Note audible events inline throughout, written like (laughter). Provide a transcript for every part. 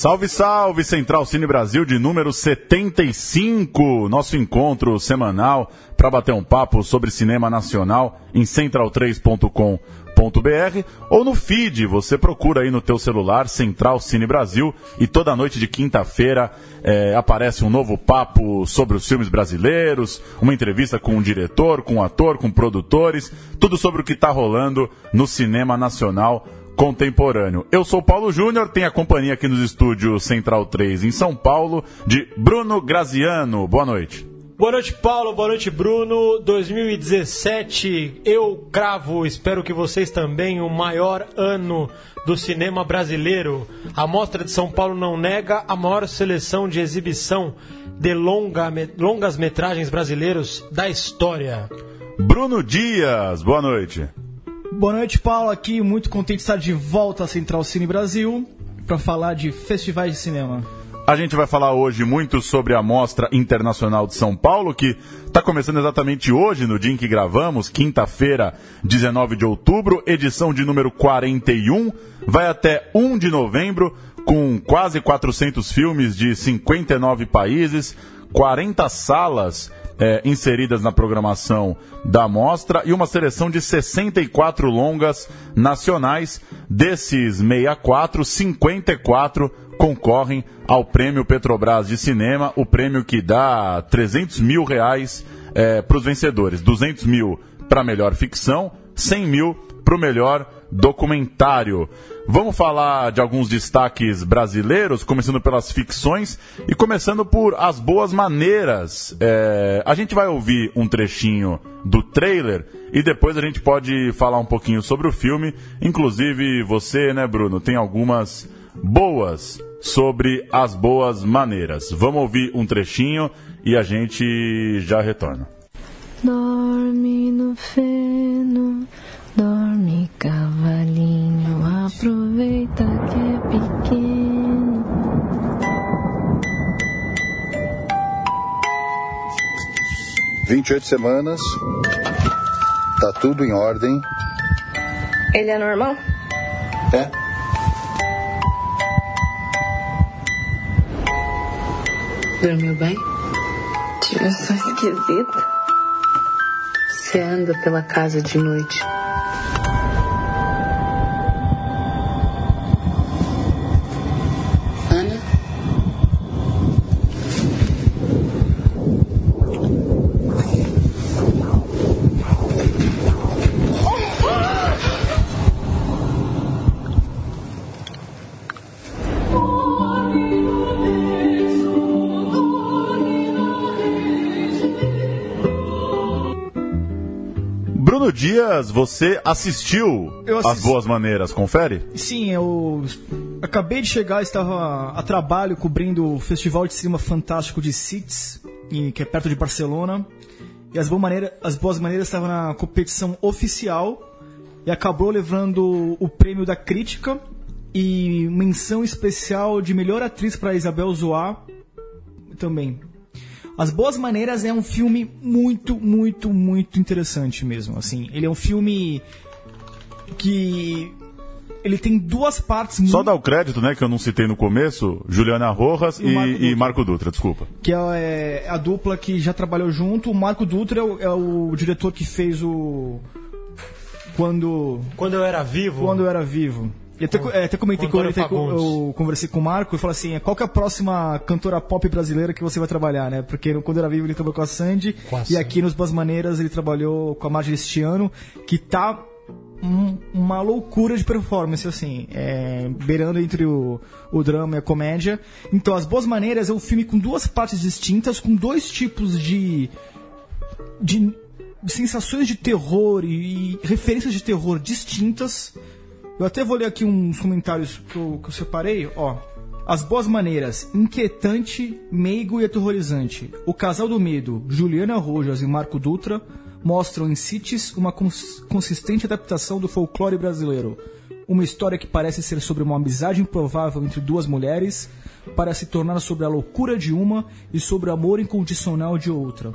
Salve, salve, Central Cine Brasil de número 75, nosso encontro semanal para bater um papo sobre cinema nacional em central3.com.br ou no feed, você procura aí no teu celular Central Cine Brasil e toda noite de quinta-feira é, aparece um novo papo sobre os filmes brasileiros, uma entrevista com um diretor, com um ator, com produtores, tudo sobre o que está rolando no cinema nacional contemporâneo. Eu sou Paulo Júnior, tenho a companhia aqui nos estúdios Central 3 em São Paulo de Bruno Graziano. Boa noite. Boa noite, Paulo. Boa noite, Bruno. 2017, eu cravo, espero que vocês também, o maior ano do cinema brasileiro. A Mostra de São Paulo não nega a maior seleção de exibição de longa, longas metragens brasileiros da história. Bruno Dias, boa noite. Boa noite, Paulo. Aqui, muito contente de estar de volta à Central Cine Brasil para falar de festivais de cinema. A gente vai falar hoje muito sobre a Mostra Internacional de São Paulo, que está começando exatamente hoje, no dia em que gravamos, quinta-feira, 19 de outubro, edição de número 41, vai até 1 de novembro, com quase 400 filmes de 59 países, 40 salas é, inseridas na programação da mostra e uma seleção de 64 longas nacionais. Desses 64, 54 concorrem ao Prêmio Petrobras de Cinema, o prêmio que dá 300 mil reais é, para os vencedores. 200 mil para melhor ficção, 100 mil para o melhor documentário. Vamos falar de alguns destaques brasileiros, começando pelas ficções e começando por As Boas Maneiras. É, a gente vai ouvir um trechinho do trailer e depois a gente pode falar um pouquinho sobre o filme. Inclusive, você, né, Bruno, tem algumas boas sobre As Boas Maneiras. Vamos ouvir um trechinho e a gente já retorna. Dorme no feno Dorme, cavalinho, aproveita que é pequeno. Vinte e oito semanas, tá tudo em ordem. Ele é normal? É. Dormiu bem? Eu sou esquisita. Você anda pela casa de noite. Dias, você assistiu As Boas Maneiras, confere? Sim, eu acabei de chegar, estava a trabalho cobrindo o Festival de Cinema Fantástico de Sitges, que é perto de Barcelona. E As Boas Maneiras, As Boas Maneiras estava na competição oficial e acabou levando o prêmio da crítica e menção especial de melhor atriz para Isabel Zoá também. As Boas Maneiras é um filme muito, muito, muito interessante mesmo. Assim, ele é um filme que ele tem duas partes. Só muito... dar o crédito, né, que eu não citei no começo, Juliana Rojas e, e, Marco, Dutra. E Marco Dutra, desculpa. Que é, é, a dupla que já trabalhou junto. O Marco Dutra é o, é o diretor que fez o quando quando eu era vivo. Quando eu era vivo. E até, é, até comentei com ele, eu conversei com o Marco e falei assim: qual que é a próxima cantora pop brasileira que você vai trabalhar, né? Porque quando era vivo ele trabalhou com a Sandy com a e Sandy. aqui nos Boas Maneiras ele trabalhou com a Marjorie este ano, que tá um, uma loucura de performance, assim, é, beirando entre o, o drama e a comédia. Então, As Boas Maneiras é um filme com duas partes distintas, com dois tipos de. de, de sensações de terror e, e referências de terror distintas eu até vou ler aqui uns comentários que eu, que eu separei, ó. As Boas Maneiras, inquietante, meigo e aterrorizante. O Casal do Medo, Juliana Rojas e Marco Dutra, mostram em Cities uma cons consistente adaptação do folclore brasileiro. Uma história que parece ser sobre uma amizade improvável entre duas mulheres, para se tornar sobre a loucura de uma e sobre o amor incondicional de outra.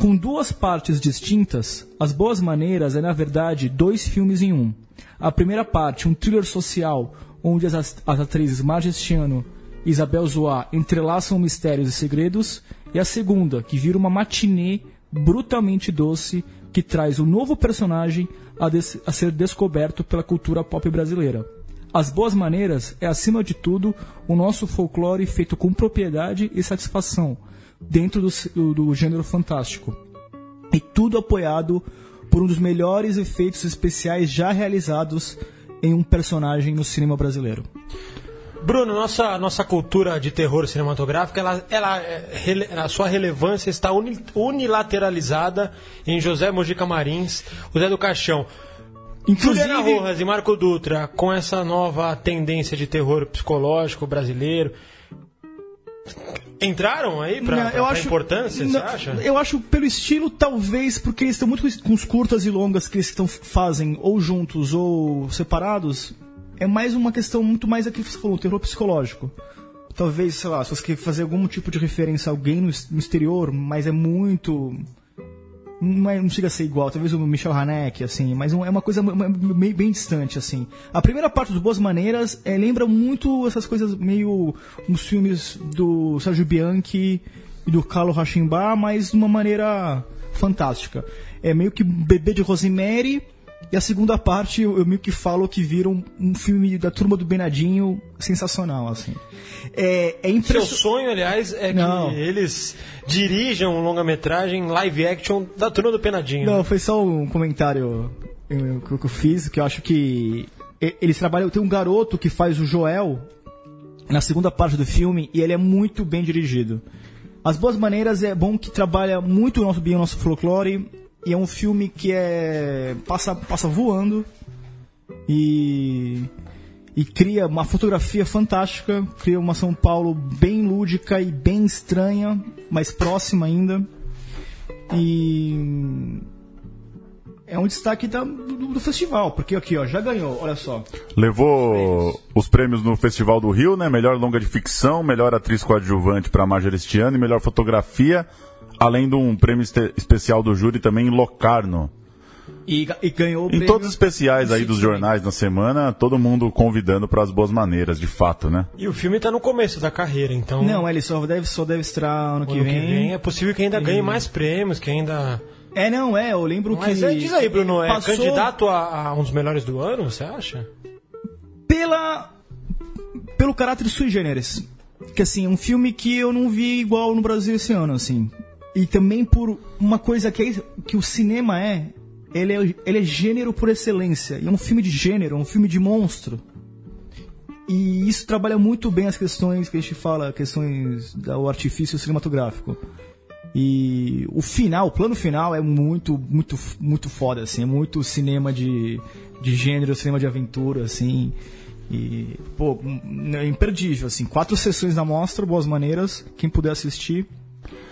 Com duas partes distintas, As Boas Maneiras é na verdade dois filmes em um. A primeira parte, um thriller social, onde as, as atrizes Margestiano e Isabel Zoá entrelaçam mistérios e segredos, e a segunda, que vira uma matinê brutalmente doce que traz um novo personagem a, des a ser descoberto pela cultura pop brasileira. As Boas Maneiras é, acima de tudo, o nosso folclore feito com propriedade e satisfação, dentro do, do, gênero fantástico. E tudo apoiado por um dos melhores efeitos especiais já realizados em um personagem no cinema brasileiro. Bruno, nossa, nossa cultura de terror cinematográfico, ela, ela, é, a sua relevância está uni, unilateralizada em José Mojica Marins, o Zé do Caixão. Inclusive, Juliana Rojas e Marco Dutra, com essa nova tendência de terror psicológico brasileiro, entraram aí pra, Não, pra, eu pra acho- importância, não, você acha? Eu acho pelo estilo, talvez, porque eles estão muito com- os curtas e longas que eles estão, fazem ou juntos ou separados. É mais uma questão muito mais aquilo que você falou, terror psicológico. Talvez, sei lá, se você quer fazer algum tipo de referência a alguém no exterior, mas é muito. Não, é- não chega a ser igual, talvez o Michel Haneke, assim, mas é uma coisa meio bem, distante, assim. A primeira parte dos Boas Maneiras é, lembra muito essas coisas meio uns filmes do Sérgio Bianchi e do Carlo Rachimbar, mas de uma maneira fantástica. É meio que Bebê de Rosemary, e a segunda parte eu, meio que falo que vira um, um filme da Turma do Benadinho sensacional, assim. É, é Seu sonho, aliás, é Não. que eles dirijam um longa-metragem live action da turma do Penadinho. Não, foi só um comentário que eu, fiz, que eu acho que eles trabalham. Tem um garoto que faz o Joel na segunda parte do filme e ele é muito bem dirigido. As Boas Maneiras é bom que trabalha muito o nosso, bem o nosso folclore e é um filme que é passa, passa voando e e cria uma fotografia fantástica, cria uma São Paulo bem lúdica e bem estranha, mas próxima ainda. E é um destaque da- do, do festival, porque aqui ó, já ganhou, olha só. Levou os prêmios no Festival do Rio, né? Melhor longa de ficção, melhor atriz coadjuvante para Majoristiano e melhor fotografia, além de um prêmio especial do júri também em Locarno. E, e ganhou o Em prêmio- todos os especiais aí dos jornais na semana, todo mundo convidando para as boas maneiras, de fato, né? E o filme tá no começo da carreira, então. Não, ele só deve, só deve estrear ano, ano que, vem. é possível que ainda ganhe mais prêmios, que ainda. É, não, é, eu lembro Mas que. é, diz aí, Bruno, é passou candidato a, a um dos melhores do ano, você acha? Pela. pelo caráter sui generis. Que assim, é um filme que eu não vi igual no Brasil esse ano, assim. E também por uma coisa que, é- que o cinema é. Ele, é. ele é gênero por excelência. E é um filme de gênero, um filme de monstro. E isso trabalha muito bem as questões que a gente fala, questões do artifício cinematográfico. E o final, o plano final é muito, muito, muito foda, assim, é muito cinema de, de gênero, cinema de aventura, assim. E, pô, é imperdível, assim. Quatro sessões da mostra, boas maneiras. Quem puder assistir,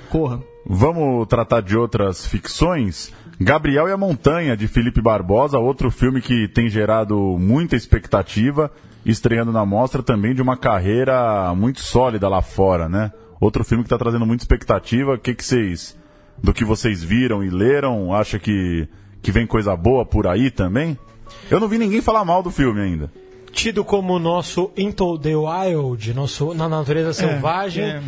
corra. Vamos tratar de outras ficções? Gabriel e a Montanha, de Felipe Barbosa, outro filme que tem gerado muita expectativa, estreando na mostra também de uma carreira muito sólida lá fora, né? Outro filme que está trazendo muita expectativa. O que, que vocês, do que vocês viram e leram, acha que, que vem coisa boa por aí também? Eu não vi ninguém falar mal do filme ainda. Tido como nosso Into the Wild, nosso Na Natureza Selvagem. é.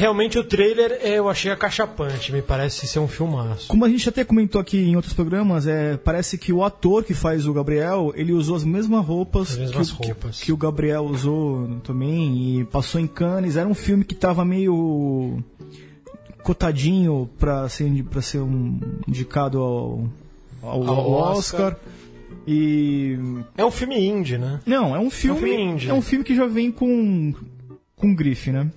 Realmente o trailer eh, eu achei acachapante, me parece ser um filmaço. Como a gente até comentou aqui em outros programas, é, parece que o ator que faz o Gabriel, ele usou as mesmas roupas, As mesmas que, o- roupas. Que, que o Gabriel usou também e passou em Cannes. Era um filme que tava meio cotadinho pra ser, pra ser um, indicado ao, ao, Ao Oscar. Oscar. E É um filme indie, né? não, é um filme, filme indie. é um filme que já vem com com grife, né?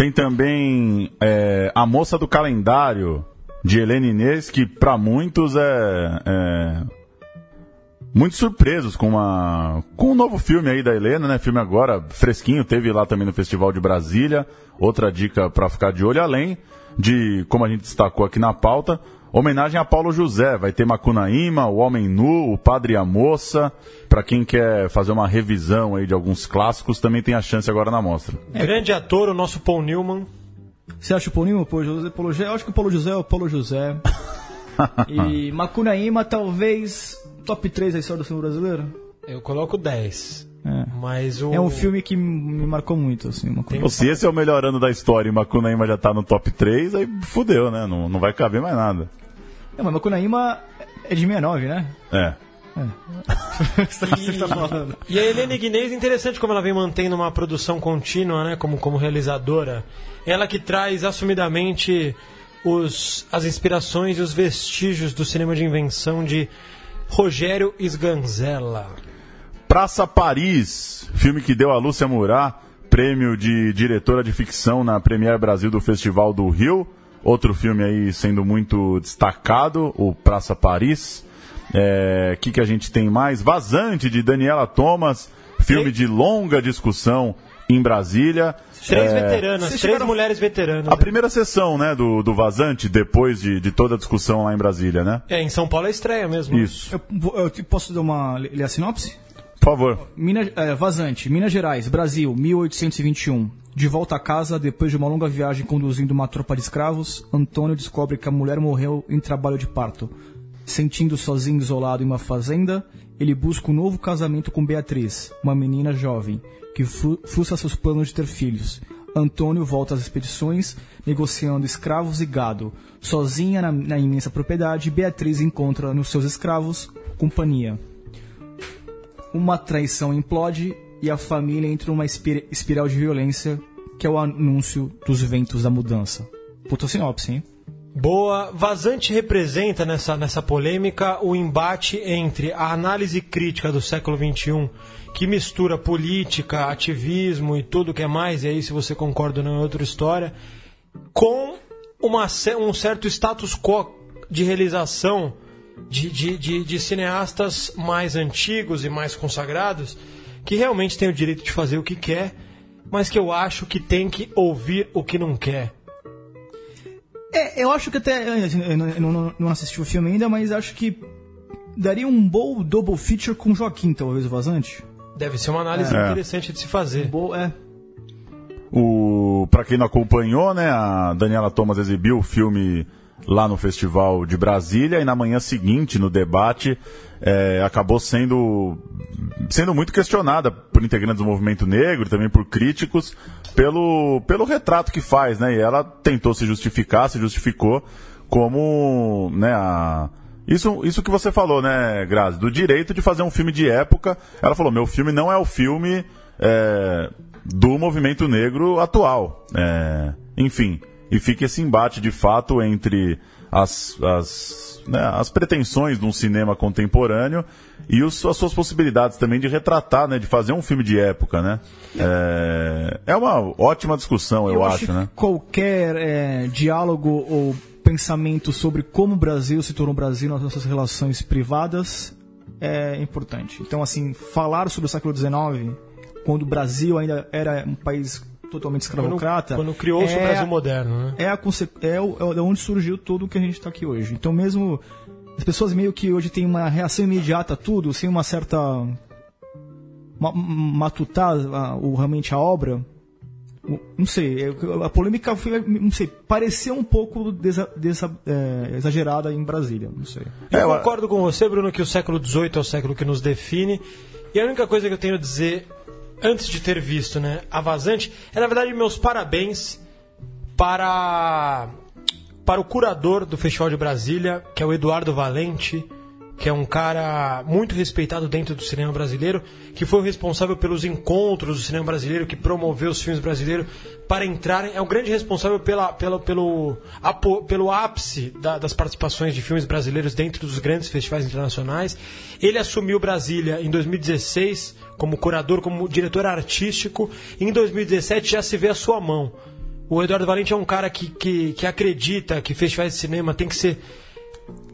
Tem também é, A Moça do Calendário, de Helena Inês, que para muitos é, é muito surpresos com uma com um novo filme aí da Helena, né? Filme agora fresquinho, teve lá também no Festival de Brasília. Outra dica para ficar de olho além de como a gente destacou aqui na pauta, homenagem a Paulo José, vai ter Macunaíma, o Homem Nu, o Padre e a Moça. Para quem quer fazer uma revisão aí de alguns clássicos, também tem a chance agora na mostra. Grande ator, o nosso Paul Newman. Você acha o Paulo Newman, o Paulo José, Paulo José? Eu acho que o Paulo José é o Paulo José. (laughs) e Macunaíma, talvez top 3 da história do cinema brasileiro. Eu coloco 10. É. Mas o. É um filme que me marcou muito, assim. Uma Tem- se esse é o melhor ano da história e Macunaíma já tá no top 3, aí fudeu, né? Não, não vai caber mais nada. É, mas Macunaíma é de 69, né? É. Você tá falando. E a Helene Guinês, interessante como ela vem mantendo uma produção contínua, né, como, como realizadora. Ela que traz assumidamente os, as inspirações e os vestígios do cinema de invenção de Rogério Sganzella. Praça Paris, filme que deu a Lúcia Murat prêmio de diretora de ficção na Premiere Brasil do Festival do Rio. Outro filme aí sendo muito destacado, o Praça Paris. O que, que a gente tem mais? Vazante, de Daniela Thomas, filme E- de longa discussão em Brasília. Três É, veteranas, três chegaram- mulheres veteranas. A primeira sessão, né, do, do Vazante, depois de, de toda a discussão lá em Brasília, né? É, em São Paulo é estreia mesmo. Isso. Eu, eu posso dar uma. ler a sinopse? Por favor. Minas, é, vazante, Minas Gerais, Brasil, 1821. De volta a casa, depois de uma longa viagem conduzindo uma tropa de escravos, Antônio descobre que a mulher morreu em trabalho de parto. Sentindo sozinho isolado em uma fazenda, ele busca um novo casamento com Beatriz, uma menina jovem, que fru- frustra seus planos de ter filhos. Antônio volta às expedições, negociando escravos e gado. Sozinha na, na imensa propriedade, Beatriz encontra nos seus escravos companhia uma traição implode e a família entra numa espir- espiral de violência que é o anúncio dos ventos da mudança. Puta sinopse, hein? Boa. Vazante representa nessa, nessa polêmica o embate entre a análise crítica do século XXI, que mistura política, ativismo e tudo que é mais, e aí se você concorda ou não é outra história, com uma, um certo status quo de realização de, de, de, de cineastas mais antigos e mais consagrados, que realmente têm o direito de fazer o que quer, mas que eu acho que tem que ouvir o que não quer. É, eu acho que até. Eu não, eu não- não assisti o filme ainda, mas acho que daria um bom double feature com Joaquim, talvez, o Vazante. Deve ser uma análise É. interessante de se fazer. Bo é. O, pra quem não acompanhou, né, a Daniela Thomas exibiu o filme lá no Festival de Brasília e na manhã seguinte, no debate, é, acabou sendo, sendo muito questionada por integrantes do movimento negro, também por críticos, pelo, pelo retrato que faz, né? E ela tentou se justificar, se justificou como, né, a, isso, isso que você falou, né, Grazi, do direito de fazer um filme de época. Ela falou: meu filme não é o filme é, do movimento negro atual. É, enfim, e fica esse embate de fato entre as, as, né, as pretensões de um cinema contemporâneo e os, as suas possibilidades também de retratar, né, de fazer um filme de época, né? É, é uma ótima discussão, eu, acho, que né? qualquer é, diálogo ou pensamento sobre como o Brasil se tornou Brasil nas nossas relações privadas é importante. Então, assim, falar sobre o século XIX, quando o Brasil ainda era um país totalmente Quando, escravocrata. quando criou-se o é- Brasil moderno, né? é, a conse- é, o- é de onde surgiu tudo que a gente está aqui hoje. Então, mesmo as pessoas meio que hoje têm uma reação imediata a tudo, sem uma certa. ma- matutar a- o, realmente a obra. o- Não sei, é- a polêmica foi, não sei, pareceu um pouco desa- desa- é, exagerada em Brasília, não sei. Eu É, eu- concordo com você, Bruno, que o século XVIII é o século que nos define. E a única coisa que eu tenho a dizer, antes de ter visto né, a Vazante, é, na verdade, meus parabéns para, para o curador do Festival de Brasília, que é o Eduardo Valente, que é um cara muito respeitado dentro do cinema brasileiro, que foi o responsável pelos encontros do cinema brasileiro, que promoveu os filmes brasileiros para entrarem. É o grande responsável pela, pela, pelo, pelo ápice da- das participações de filmes brasileiros dentro dos grandes festivais internacionais. Ele assumiu Brasília em 2016 como curador, como diretor artístico, e em 2017 já se vê a sua mão. O Eduardo Valente é um cara que, que, que acredita que festivais de cinema tem que ser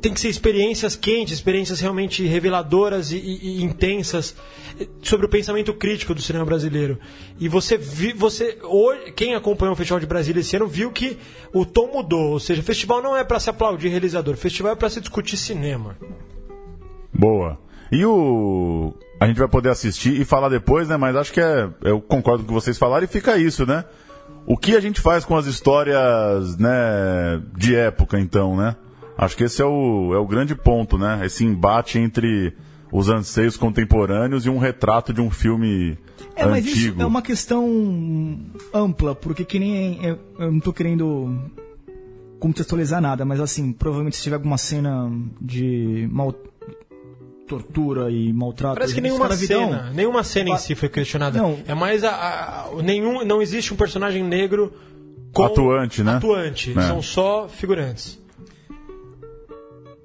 tem que ser experiências quentes, experiências realmente reveladoras e, e- e intensas eh, sobre o pensamento crítico do cinema brasileiro. E você vi, você hoje, quem acompanhou o Festival de Brasília esse ano viu que o tom mudou, ou seja, festival não é para se aplaudir realizador, festival é para se discutir cinema. Boa. E o. A gente vai poder assistir e falar depois, né? Mas acho que é. Eu concordo com o que vocês falaram e fica isso, né? O que a gente faz com as histórias, né? De época, então, né? Acho que esse é o, é o grande ponto, né? Esse embate entre os anseios contemporâneos e um retrato de um filme É, mas isso antigo. é uma questão ampla, porque que nem. Eu, eu não tô querendo contextualizar nada, mas assim, provavelmente se tiver alguma cena de mal, tortura e maltrato. Parece que nenhuma escravidão, cena, nenhuma cena em Pa- si foi questionada. Não. É mais a, a- a- nenhum, não existe um personagem negro com Atuante, né? Atuante, É. são só figurantes.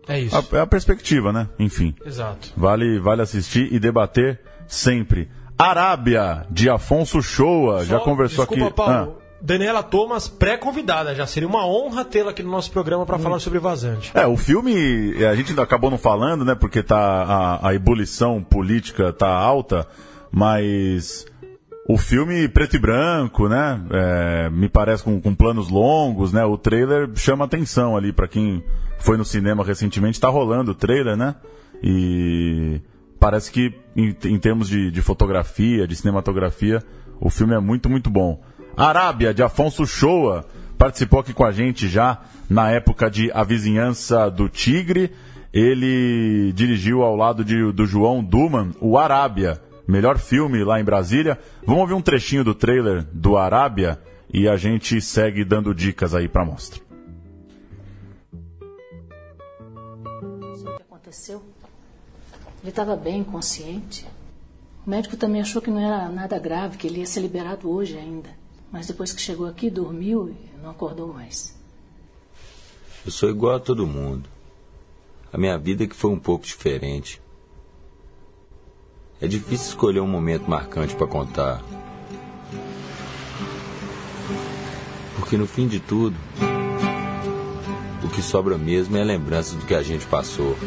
É isso. A- É a perspectiva, né? Enfim. Exato. Vale, vale assistir e debater sempre. Arábia, de Afonso Shoa, já conversou desculpa, aqui. Paulo. Daniela Thomas, pré-convidada já. Seria uma honra tê-la aqui no nosso programa para falar sobre Vazante. É, o filme, é, a gente acabou não falando, né, porque tá, a, a ebulição política tá alta, mas o filme preto e branco, né, é, me parece com, com planos longos, né, o trailer chama atenção ali pra quem foi no cinema recentemente, tá rolando o trailer, né, e parece que em, em termos de, de fotografia, de cinematografia, o filme é muito, muito bom. Arábia, de Afonso Shoa, participou aqui com a gente já na época de A Vizinhança do Tigre. Ele dirigiu ao lado de- do João Duman o Arábia, melhor filme lá em Brasília. Vamos ouvir um trechinho do trailer do Arábia e a gente segue dando dicas aí pra mostra. o que aconteceu. Ele estava bem, consciente. O médico também achou que não era nada grave, que ele ia ser liberado hoje ainda. Mas depois que chegou aqui, dormiu e não acordou mais. Eu sou igual a todo mundo. A minha vida é que foi um pouco diferente. É difícil escolher um momento marcante para contar. Porque no fim de tudo, o que sobra mesmo é a lembrança do que a gente passou.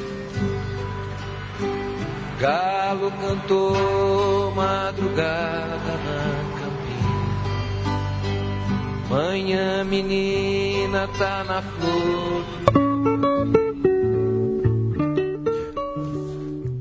Galo cantou madrugada na campina. Manhã menina tá na flor.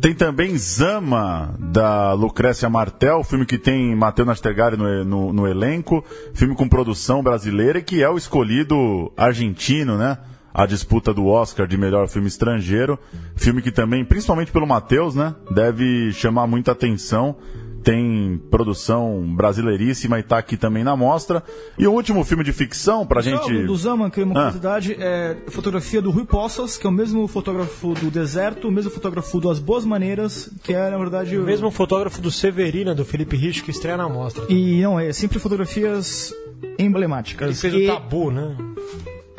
Tem também Zama, da Lucrécia Martel, filme que tem Matheus Nastegari no, no, no elenco, filme com produção brasileira e que é o escolhido argentino, né? A disputa do Oscar de melhor filme estrangeiro. Filme que também, principalmente pelo Matheus, né? Deve chamar muita atenção. Tem produção brasileiríssima e tá aqui também na mostra. E o último filme de ficção pra Só gente. Do Zaman, que é uma Ah. curiosidade, é a fotografia do Rui Poças, que é o mesmo fotógrafo do Deserto, o mesmo fotógrafo do As Boas Maneiras, que é, na verdade, O mesmo fotógrafo do Severina, do Felipe Rich, que estreia na mostra. E não, é sempre fotografias Ele emblemáticas fez e, o tabu, né?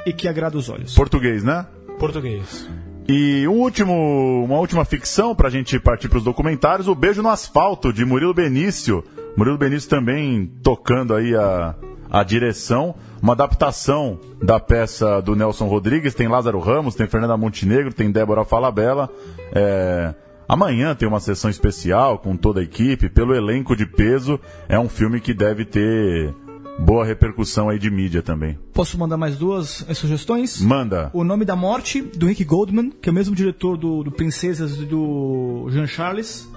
e que agrada os olhos. Português, né? Português. E um último, uma última ficção pra gente partir pros documentários, o Beijo no Asfalto, de Murilo Benício. Murilo Benício também tocando aí a, a direção. Uma adaptação da peça do Nelson Rodrigues. Tem Lázaro Ramos, tem Fernanda Montenegro, tem Débora Falabella. É, amanhã tem uma sessão especial com toda a equipe. Pelo elenco de peso, é um filme que deve ter boa repercussão aí de mídia também. Posso mandar mais duas eh, sugestões? Manda. O Nome da Morte, do Rick Goldman, que é o mesmo diretor do, do Princesas e do Jean Charles,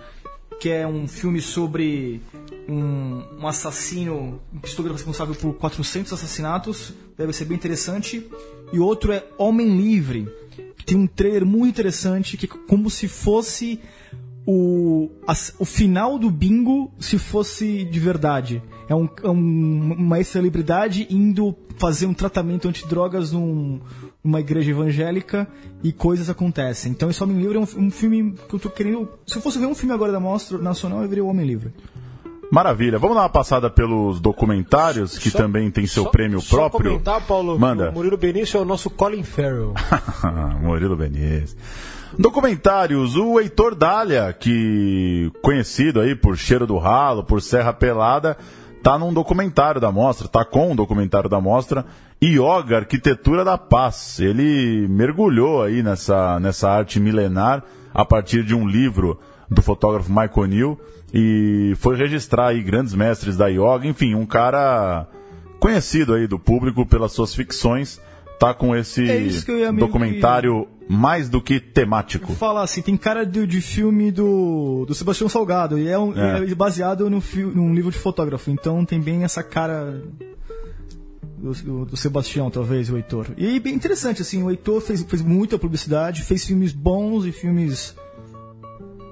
que é um filme sobre um, um assassino, um pistoleiro responsável por 400 assassinatos, deve ser bem interessante. E outro é Homem Livre, que tem um trailer muito interessante, que é como se fosse o, as- o final do bingo se fosse de verdade. É, um, é um- uma celebridade indo fazer um tratamento antidrogas num, numa igreja evangélica e coisas acontecem. Então, esse Homem Livre é um, um filme que eu tô querendo. Se eu fosse ver um filme agora da Mostra Nacional, eu veria o Homem Livre. Maravilha. Vamos dar uma passada pelos documentários, que Só- também tem seu só- prêmio só próprio. comentar, Paulo, Manda. que o Murilo Benício é o nosso Colin Farrell. (laughs) Murilo Benício. Documentários, o Heitor Dália, que conhecido aí por Cheiro do Ralo, por Serra Pelada, tá num documentário da mostra, tá com um documentário da mostra, Yoga, Arquitetura da Paz. Ele mergulhou aí nessa, nessa arte milenar a partir de um livro do fotógrafo Michael O'Neill e foi registrar aí grandes mestres da yoga, enfim, um cara conhecido aí do público pelas suas ficções, tá com esse É isso que documentário mais do que temático. Fala assim, tem cara de, de filme do, do Sebastião Salgado, e é, um, É. é baseado no num livro de fotógrafo, então tem bem essa cara do, do- do Sebastião, talvez, o Heitor. E bem interessante, assim, o Heitor fez, fez muita publicidade, fez filmes bons e filmes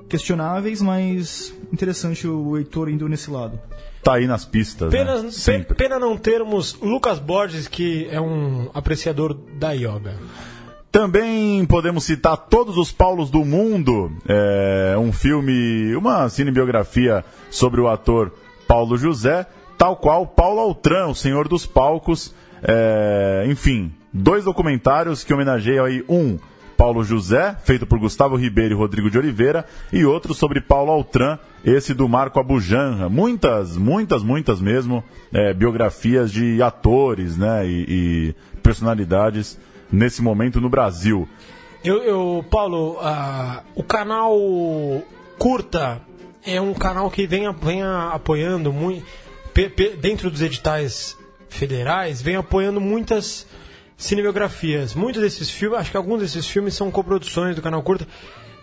questionáveis, mas interessante o Heitor indo nesse lado. Tá aí nas pistas, né? Pena, pe- Sempre. pena não termos Lucas Borges, que é um apreciador da yoga. Também podemos citar Todos os Paulos do Mundo, é, um filme, uma cinebiografia sobre o ator Paulo José, tal qual Paulo Altran, o Senhor dos Palcos. é, enfim, dois documentários que homenageiam aí um Paulo José, feito por Gustavo Ribeiro e Rodrigo de Oliveira, e outro sobre Paulo Altran, esse do Marco Abujanra. Muitas, muitas, muitas mesmo, é, biografias de atores né, e, e personalidades nesse momento no Brasil. Eu, eu Paulo, ah, o canal Curta é um canal que vem, vem apoiando muito, dentro dos editais federais, vem apoiando muitas cinebiografias. Muitos desses filmes, acho que alguns desses filmes são coproduções do canal Curta.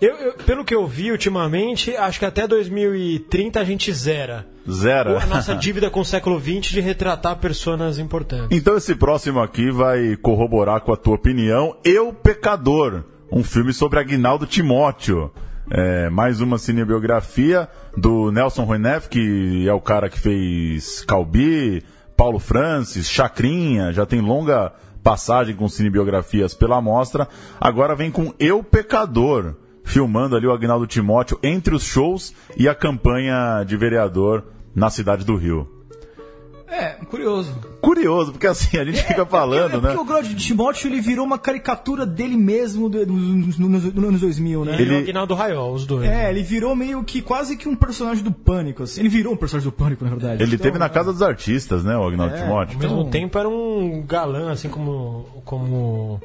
Eu, eu- pelo que eu vi ultimamente, acho que até 2030 a gente zera. Zero. A nossa dívida com o século XX de retratar personas importantes. Então esse próximo aqui vai corroborar com a tua opinião. Eu, Pecador, um filme sobre Aguinaldo Timóteo. É, mais uma cinebiografia do Nelson Rueneff, que é o cara que fez Calbi, Paulo Francis, Chacrinha, já tem longa passagem com cinebiografias pela mostra. Agora vem com Eu, Pecador, filmando ali o Aguinaldo Timóteo entre os shows e a campanha de vereador na cidade do Rio. É, curioso. Curioso, porque assim, a gente fica falando, é porque né? o Grande Timóteo ele virou uma caricatura dele mesmo do- do- nos, nos- nos anos 2000, né? Ele e Ele- o Aguinaldo Raiol, os dois. É, ele virou meio que quase que um personagem do Pânico. assim. Ele virou um personagem do Pânico, na verdade. Ele Então, teve na casa dos artistas, né, o Agnaldo É, Timóteo. Ao mesmo Então- tempo era um galã, assim como, como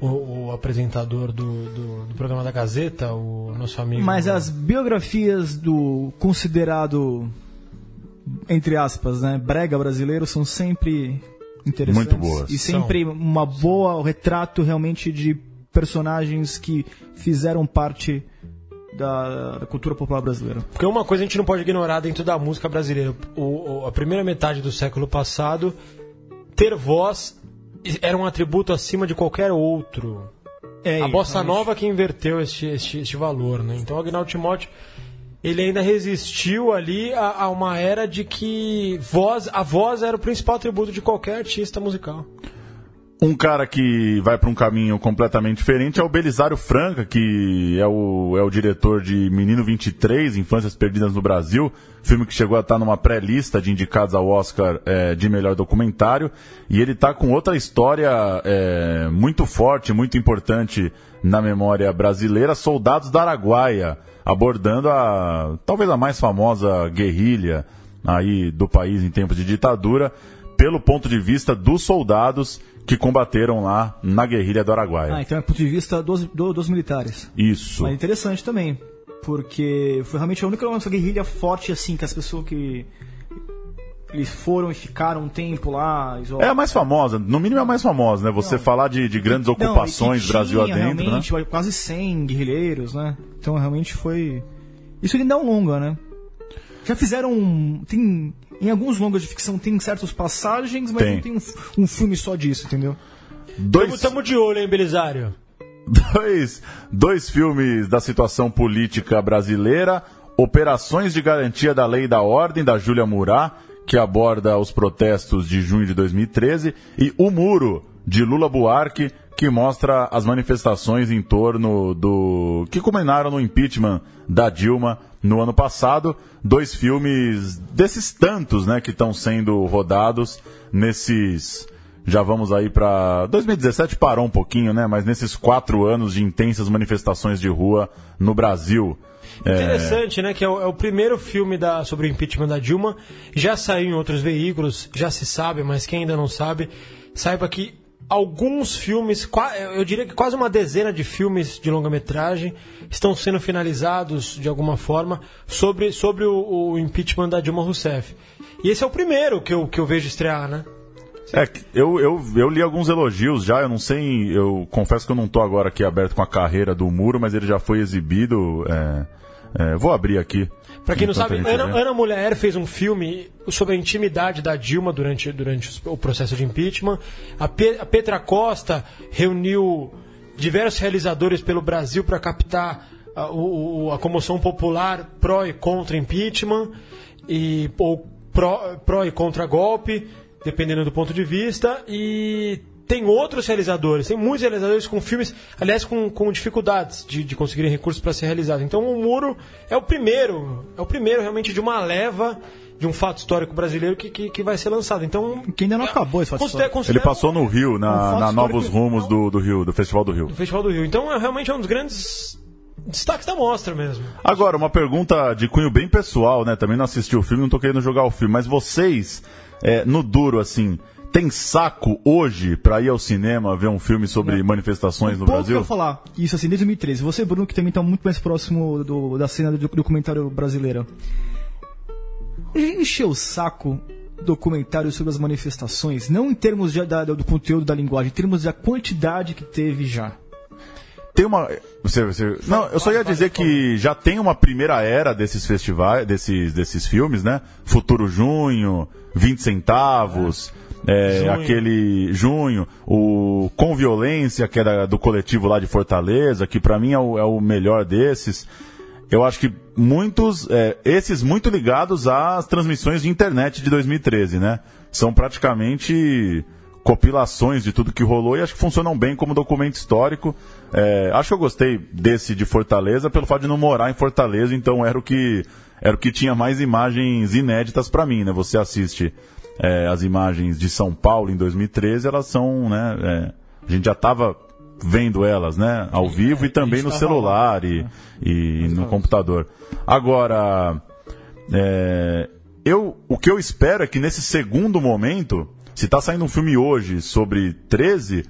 o, o apresentador do, do, do programa da Gazeta, o nosso amigo. Mas as biografias do considerado, entre aspas, né, brega brasileiro são sempre interessantes. Muito boas. E sempre uma boa o retrato realmente de personagens que fizeram parte da, da cultura popular brasileira. Porque uma coisa a gente não pode ignorar dentro da música brasileira. O, o- a primeira metade do século passado, ter voz era um atributo acima de qualquer outro. É, a bossa nova que inverteu este, este, este valor, né? Então o Agnaldo Timóteo ele ainda resistiu ali a, a uma era de que voz, a voz era o principal atributo de qualquer artista musical. Um cara que vai para um caminho completamente diferente é o Belisário Franca, que é o, é o diretor de Menino 23, Infâncias Perdidas no Brasil, filme que chegou a estar numa pré-lista de indicados ao Oscar eh, de melhor documentário. E ele está com outra história eh, muito forte, muito importante na memória brasileira, Soldados da Araguaia, abordando a talvez a mais famosa guerrilha aí do país em tempos de ditadura, pelo ponto de vista dos soldados que combateram lá na guerrilha do Araguaia. Ah, então é ponto de vista dos, do- dos militares. Isso. Mas interessante também, porque foi realmente a única nossa guerrilha forte assim, que as pessoas que eles foram e ficaram um tempo lá, É a mais famosa, no mínimo é a mais famosa, né? Você Não. falar de, de grandes Não, ocupações Brasil tinha adentro, né? realmente quase 100 guerrilheiros, né? Então realmente foi. Isso ele dá um longa, né? Já fizeram. um- Tem. Em alguns longas de ficção tem certas passagens, mas Tem. não tem um, um filme só disso, entendeu? Dois, Estamos de olho, hein, Belisário? (laughs) dois, dois filmes da situação política brasileira, Operações de Garantia da Lei e da Ordem, da Júlia Murat, que aborda os protestos de junho de 2013, e O Muro, de Lula Buarque, que mostra as manifestações em torno do. que culminaram no impeachment da Dilma no ano passado. Dois filmes desses tantos, né, que estão sendo rodados nesses. Já vamos aí para 2017 parou um pouquinho, né? Mas nesses quatro anos de intensas manifestações de rua no Brasil. É, Interessante, né? Que é o, é o primeiro filme da, sobre o impeachment da Dilma. Já saiu em outros veículos, já se sabe, mas quem ainda não sabe, saiba que alguns filmes, eu diria que quase uma dezena de filmes de longa-metragem estão sendo finalizados de alguma forma sobre, sobre o, o impeachment da Dilma Rousseff. E esse é o primeiro que eu, que eu vejo estrear, né? É, que eu, eu, eu li alguns elogios já, eu não sei, eu confesso que eu não tô agora aqui aberto com a carreira do Muro, mas ele já foi exibido. é, é, vou abrir aqui. Pra quem não sabe, Ana, vê. Ana Mulher fez um filme sobre a intimidade da Dilma durante, durante o processo de impeachment. A, Pe- a Petra Costa reuniu diversos realizadores pelo Brasil para captar a, o- a comoção popular pró e contra impeachment, e, ou pró, pró e contra golpe, dependendo do ponto de vista. E tem outros realizadores, tem muitos realizadores com filmes, aliás, com, com dificuldades de, de conseguirem recursos para ser realizado. Então o Muro é o primeiro, é o primeiro realmente de uma leva de um fato histórico brasileiro que, que, que vai ser lançado. Então, Que ainda não acabou esse fato considera- histórico. Ele considera passou no Rio, Um na, fato na Novos Rumos do, do Rio, do Festival do Rio. o Festival do Rio. Então é realmente um dos grandes destaques da mostra mesmo. Agora, uma pergunta de cunho bem pessoal, né? Também não assisti o filme, não tô querendo jogar o filme, mas vocês, é, no duro, assim, tem saco hoje pra ir ao cinema ver um filme sobre manifestações no Pouco que eu Brasil? vou falar isso assim desde 2013. Você, Bruno, que também está muito mais próximo do- da cena do documentário brasileiro. Encheu o saco documentário sobre as manifestações, não em termos de- da- do conteúdo da linguagem, em termos da quantidade que teve já. Tem uma. Você, você- não, eu só ia dizer que já tem uma primeira era desses festivais, desses, desses filmes, né? Futuro Junho, 20 centavos. é, Junho. aquele junho, o Com Violência, que era do coletivo lá de Fortaleza, que pra mim é o, é o melhor desses. Eu acho que muitos, é, esses muito ligados às transmissões de internet de 2013, né? São praticamente compilações de tudo que rolou e acho que funcionam bem como documento histórico. É, acho que eu gostei desse de Fortaleza pelo fato de não morar em Fortaleza, então era o que era o que tinha mais imagens inéditas pra mim, né? Você assiste é, as imagens de São Paulo em 2013, elas são, né? é, a gente já estava vendo elas, né? Ao vivo e também no celular e, e no computador. Agora, é, eu, o que eu espero é que nesse segundo momento, se está saindo um filme hoje sobre 13,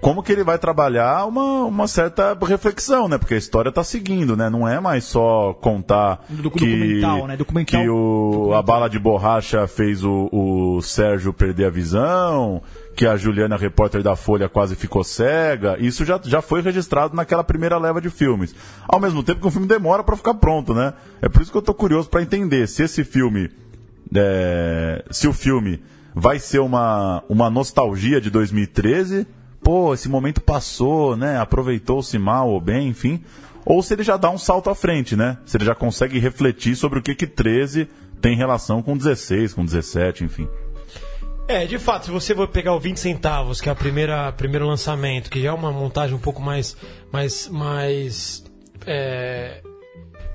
como que ele vai trabalhar uma, uma certa reflexão, né? Porque a história está seguindo, né? Não é mais só contar Do- que, documental, né? Documental- que o, a bala de borracha fez o, o Sérgio perder a visão, que a Juliana, repórter da Folha, quase ficou cega. Isso já, já foi registrado naquela primeira leva de filmes. Ao mesmo tempo que o filme demora para ficar pronto, né? É por isso que eu tô curioso para entender se esse filme é, se o filme vai ser uma, uma nostalgia de 2013, pô, esse momento passou, né? Aproveitou-se mal ou bem, enfim. Ou se ele já dá um salto à frente, né? Se ele já consegue refletir sobre o que que 13 tem relação com 16, com 17, enfim. É, de fato, se você for pegar o 20 centavos, que é a primeira primeiro lançamento, que já é uma montagem um pouco mais mais mais é,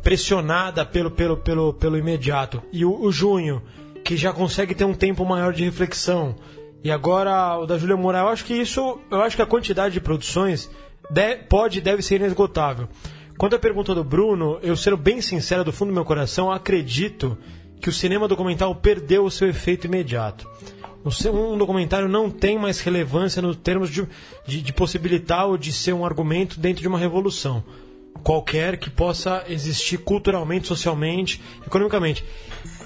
pressionada pelo pelo pelo pelo imediato, e o, o junho, que já consegue ter um tempo maior de reflexão. E agora o da Júlia Moura, eu acho que isso, eu acho que a quantidade de produções de- pode deve ser inesgotável. Quanto à pergunta do Bruno, eu sendo bem sincero do fundo do meu coração, acredito que o cinema documental perdeu o seu efeito imediato. Um documentário não tem mais relevância nos termos de, de, de possibilitar ou de ser um argumento dentro de uma revolução. Qualquer que possa existir culturalmente, socialmente, economicamente.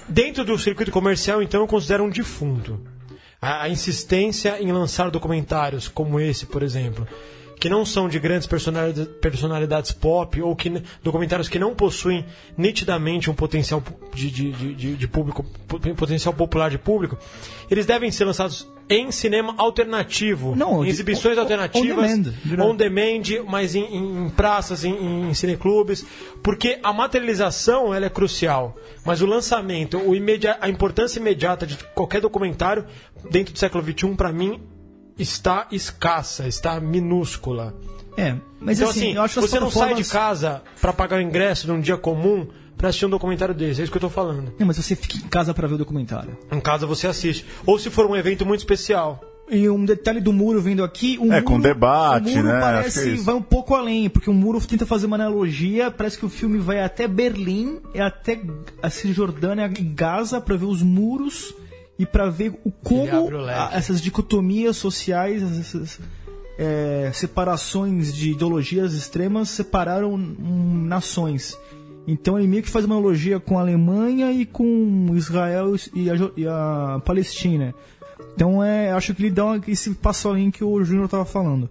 Dentro do circuito comercial, então, eu considero um defunto. A, a insistência em lançar documentários como esse, por exemplo, que não são de grandes personalidades, pop ou que documentários que não possuem nitidamente um potencial de, de, de, de- público, potencial popular de público, eles devem ser lançados em cinema alternativo, Não, em exibições alternativas, on demand, on demand, mas em, em- praças, em, em cineclubes, porque a materialização ela é crucial, mas o lançamento, o a importância imediata de qualquer documentário dentro do século XXI, para mim, está escassa, está minúscula. É, mas então, assim, assim, eu acho que as você não sai de plataformas- casa para pagar o ingresso num dia comum para assistir um documentário desse, é isso que eu tô falando. Não, mas você fica em casa pra ver o documentário. Em casa você assiste. Ou se for um evento muito especial. E um detalhe do muro vendo aqui, o É, muro, com debate, o muro né? Acho que é parece isso. vai um pouco além, porque o muro tenta fazer uma analogia, parece que o filme vai até Berlim, é até a Cisjordânia e Gaza pra ver os muros e para ver o como a- essas dicotomias sociais, essas é, separações de ideologias extremas separaram hum, nações. Então ele meio que faz uma analogia com a Alemanha e com Israel e a, e a Palestina. Então é, acho que ele dá uma- esse passo além que o Júnior estava falando.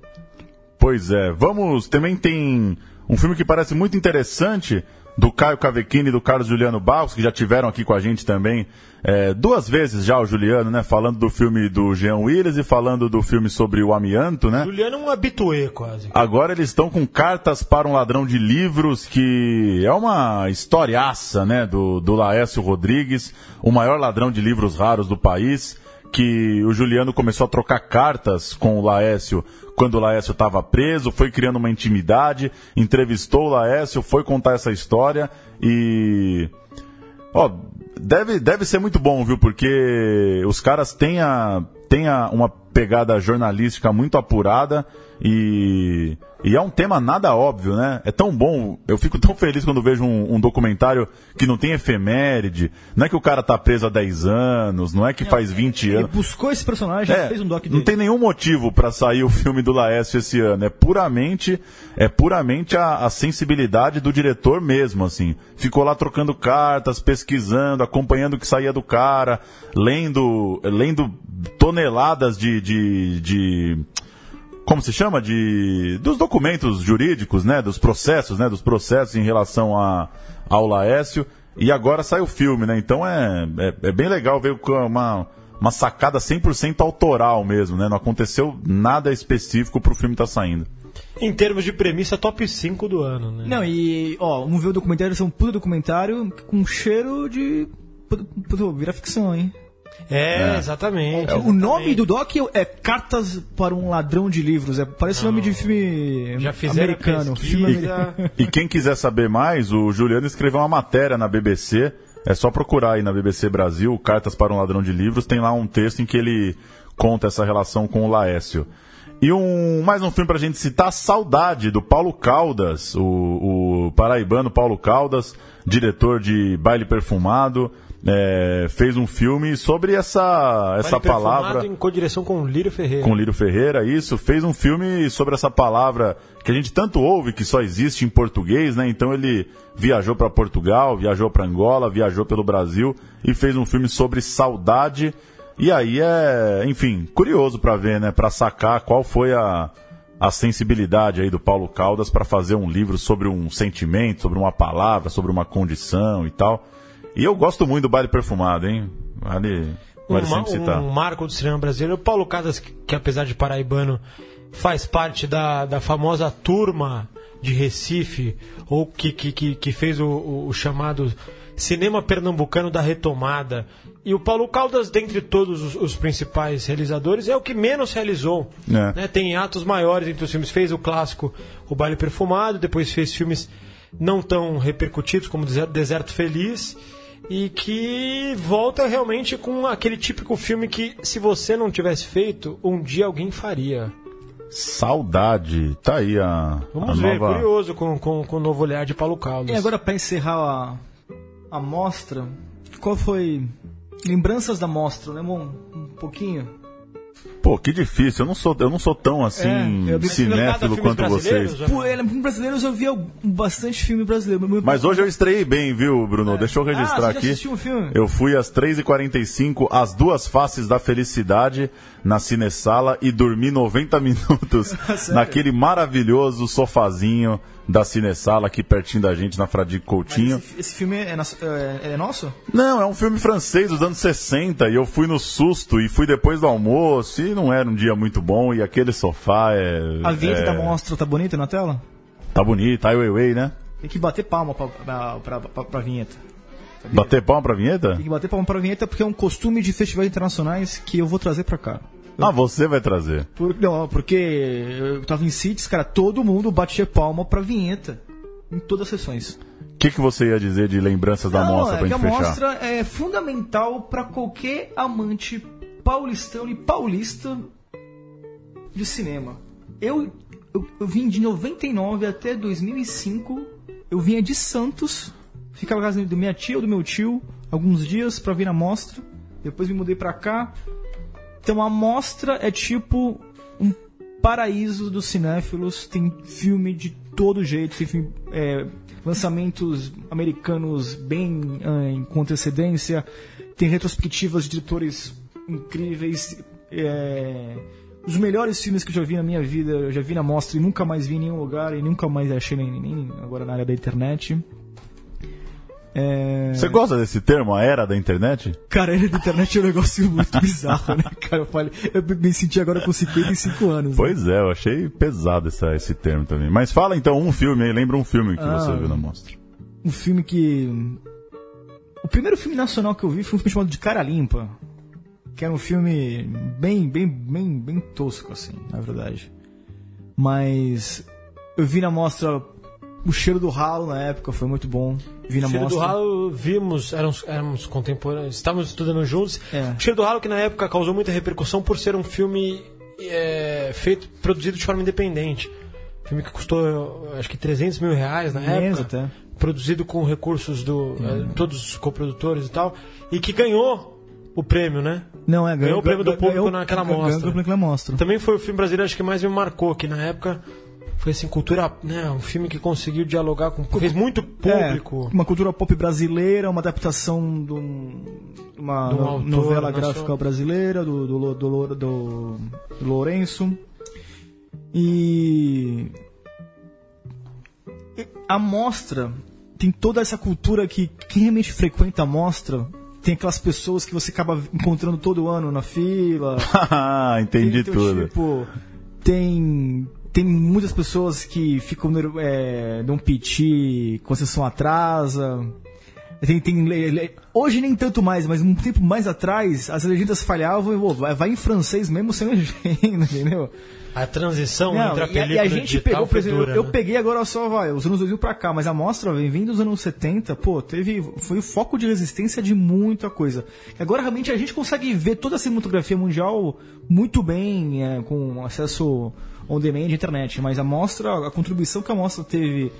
Pois é, vamos. Também tem um filme que parece muito interessante do Caio Cavecchini e do Carlos Juliano Barros, que já tiveram aqui com a gente também é, duas vezes já o Juliano, né? Falando do filme do Jean Willis e falando do filme sobre o amianto, né? Juliano é um habituê quase. Agora eles estão com cartas para um ladrão de livros, que é uma historiaça, né, do, do Laércio Rodrigues, o maior ladrão de livros raros do país, que o Juliano começou a trocar cartas com o Laércio quando o Laércio estava preso, foi criando uma intimidade, entrevistou o Laércio, foi contar essa história e. Ó, deve, deve ser muito bom, viu? Porque os caras têm, a, têm a, uma pegada jornalística muito apurada e, e é um tema nada óbvio, né? É tão bom, eu fico tão feliz quando vejo um, um documentário que não tem efeméride, não é que o cara tá preso há 10 anos, não é que faz 20 Ele anos. buscou esse personagem É, fez um doc não dele. tem nenhum motivo para sair o filme do Laércio esse ano. É puramente, é puramente a, a sensibilidade do diretor mesmo, assim. Ficou lá trocando cartas, pesquisando, acompanhando o que saía do cara, lendo, lendo toneladas de, de, de como se chama de dos documentos jurídicos, né, dos processos, né, dos processos em relação a, ao Laércio. E agora sai o filme, né? Então é, é, é bem legal ver com uma, uma sacada 100% autoral mesmo, né? Não aconteceu nada específico pro filme estar saindo. Em termos de premissa, top 5 do ano, né? Não, e, ó, vamos ver o documentário, esse é um puta documentário com cheiro de. Puta, vira ficção, hein? É, exatamente. o nome do doc é Cartas para um Ladrão de Livros. É, parece nome de filme Já americano. Filme americano. E quem quiser saber mais, o Juliano escreveu uma matéria na BBC. É só procurar aí na BBC Brasil, Cartas para um Ladrão de Livros. Tem lá um texto em que ele conta essa relação com o Laércio. E um, mais um filme pra gente citar, Saudade, do Paulo Caldas, o, o paraibano Paulo Caldas, diretor de Baile Perfumado, é, fez um filme sobre essa, essa palavra em codireção com o Lírio Ferreira. com Lírio Ferreira, isso, fez um filme sobre essa palavra que a gente tanto ouve que só existe em português, né? Então ele viajou para Portugal, viajou para Angola, viajou pelo Brasil e fez um filme sobre saudade. E aí é, enfim, curioso para ver, né, para sacar qual foi a a sensibilidade aí do Paulo Caldas para fazer um livro sobre um sentimento, sobre uma palavra, sobre uma condição e tal. E eu gosto muito do baile perfumado, hein? Vale, vale um, sempre citar. um marco do cinema brasileiro. O Paulo Casas, que, apesar de paraibano, faz parte da, da famosa turma de Recife, ou que, que, que, fez o, o- o chamado cinema pernambucano da retomada. E o Paulo Caldas, dentre todos os, os principais realizadores, é o que menos realizou. É. né? Tem atos maiores entre os filmes. Fez o clássico O Baile Perfumado, depois fez filmes não tão repercutidos como Deser- Deserto Feliz e que volta realmente com aquele típico filme que se você não tivesse feito, um dia alguém faria. Saudade. Tá aí a, Vamos a ver, nova... curioso com, com, com o novo olhar de Paulo Caldas. E agora, para encerrar a, a mostra, qual foi. Lembranças da mostra, lembra um, um pouquinho? Pô, que difícil. Eu não sou, eu não sou tão assim É, cinéfilo quanto vocês. Pô, ele, filme brasileiros eu vi bastante filme brasileiro. Mas hoje eu estreiei bem, viu, Bruno? Deixa eu registrar ah, você já aqui. assistiu um filme? Eu fui às 3h45, As Duas Faces da Felicidade, na Cinesala, e dormi 90 (laughs) minutos (laughs) naquele maravilhoso sofazinho da Cinesala, aqui pertinho da gente, na Fradique Coutinho. Esse, esse filme é, nas- é- é nosso? Não, é um filme francês dos anos 60 e eu fui no susto e fui depois do almoço e não era um dia muito bom e aquele sofá é... A vinheta é, da mostra tá bonita na tela? Tá bonito, Ai Weiwei, né? Tem que bater palma pra, pra, pra, pra, pra vinheta. Bater palma pra vinheta? Tem que bater palma pra vinheta porque é um costume de festivais internacionais que eu vou trazer pra cá. Ah, você vai trazer. Por, não, porque eu tava em Cities, cara, todo mundo batia palma pra vinheta. Em todas as sessões. O que, que você ia dizer de lembranças da Não, mostra é pra gente a fechar? mostra é fundamental pra qualquer amante paulistano e paulista de cinema. Eu, eu, eu vim de 99 até 2005. Eu vinha de Santos, ficava na casa da minha tia ou do meu tio alguns dias pra vir na mostra. depois me mudei pra cá. Então a mostra é tipo um paraíso dos cinéfilos. Tem filme de todo jeito, tem filme, é, lançamentos americanos bem ah, com antecedência, tem retrospectivas de diretores incríveis. é, os melhores filmes que eu já vi na minha vida, eu já vi na mostra e nunca mais vi em nenhum lugar e nunca mais achei nem, nem agora na área da internet. É... Você gosta desse termo, a era da internet? Cara, a era da internet é um negócio (laughs) muito bizarro, né, cara? Eu, falei, eu me senti agora com 55 anos. né? Pois é, eu achei pesado essa, esse termo também. Mas fala então um filme aí, lembra um filme que Ah. você viu na mostra. um filme que. O primeiro filme nacional que eu vi foi um filme chamado De Cara Limpa. Que era um filme bem, bem, bem, bem tosco, assim, na verdade. Mas eu vi na mostra o cheiro do ralo na época, foi muito bom. Vi na Cheiro do mostra. Ralo, vimos, éramos, éramos contemporâneos, estávamos estudando juntos. É. O Cheiro do Ralo, que na época causou muita repercussão por ser um filme é, feito, produzido de forma independente. Filme que custou, acho que 300 mil reais na Menos época. até. Produzido com recursos do é, todos os coprodutores e tal. E que ganhou o prêmio, né? Não, é, Ganhou o prêmio do ganhou- público ganhou- naquela ganhou mostra. o prêmio naquela mostra. Também foi o filme brasileiro acho que mais me marcou, que na época foi assim, cultura, né, um filme que conseguiu dialogar com, fez muito público. É, uma cultura pop brasileira, uma adaptação de um- uma De um autor novela gráfica brasileira do, do, do, do- do Lourenço. E e a mostra tem toda essa cultura que quem realmente frequenta a mostra tem aquelas pessoas que você acaba encontrando todo ano na fila. Ah, (laughs) entendi Tem, tudo. Tipo, tem, tem muitas pessoas que ficam é, dão piti a sessão atrasa. Tem, tem hoje nem tanto mais, mas um tempo mais atrás as legendas falhavam e vai, vai em francês mesmo sem (laughs) legenda, entendeu? A transição Não, entre a película e a e o gente pegou, por exemplo, dura, eu né? peguei agora só, vai, os anos 2000 pra cá, mas a mostra vem vindo dos anos 70, pô, teve, foi o foco de resistência de muita coisa. Agora realmente a gente consegue ver toda a cinematografia mundial muito bem, é, com acesso on demand de internet, mas a mostra, a contribuição que a mostra teve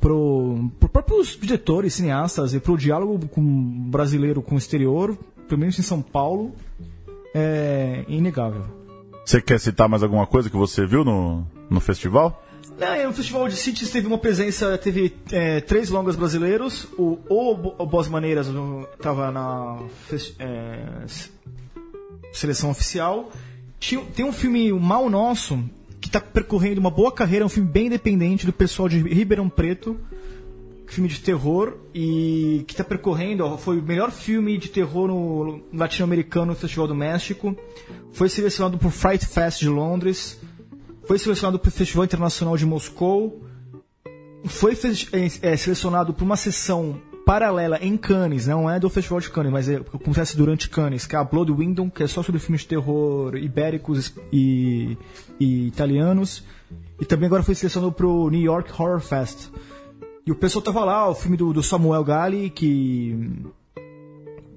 pro, pro próprios diretores, cineastas e pro diálogo com o brasileiro com o exterior, pelo menos em São Paulo, é inegável. Você quer citar mais alguma coisa que você viu no, no festival? É, no Festival de Cities teve uma presença, teve é, três longas brasileiros. O, o, o Boas Maneiras estava na é, seleção oficial. Tinha- tem um filme, o Mal Nosso, que está percorrendo uma boa carreira, um filme bem independente do pessoal de Ribeirão Preto. Filme de terror e que está percorrendo, ó, foi o melhor filme de terror no latino-americano no Festival do México. Foi selecionado por Fright Fest de Londres. Foi selecionado para o Festival Internacional de Moscou. Foi é, é, selecionado para uma sessão paralela em Cannes, não é do Festival de Cannes, mas é, acontece durante Cannes, que é a Blood Window, que é só sobre filmes de terror ibéricos e, e italianos. E também agora foi selecionado para o New York Horror Fest. E o pessoal tava lá, o filme do, do Samuel Gali, que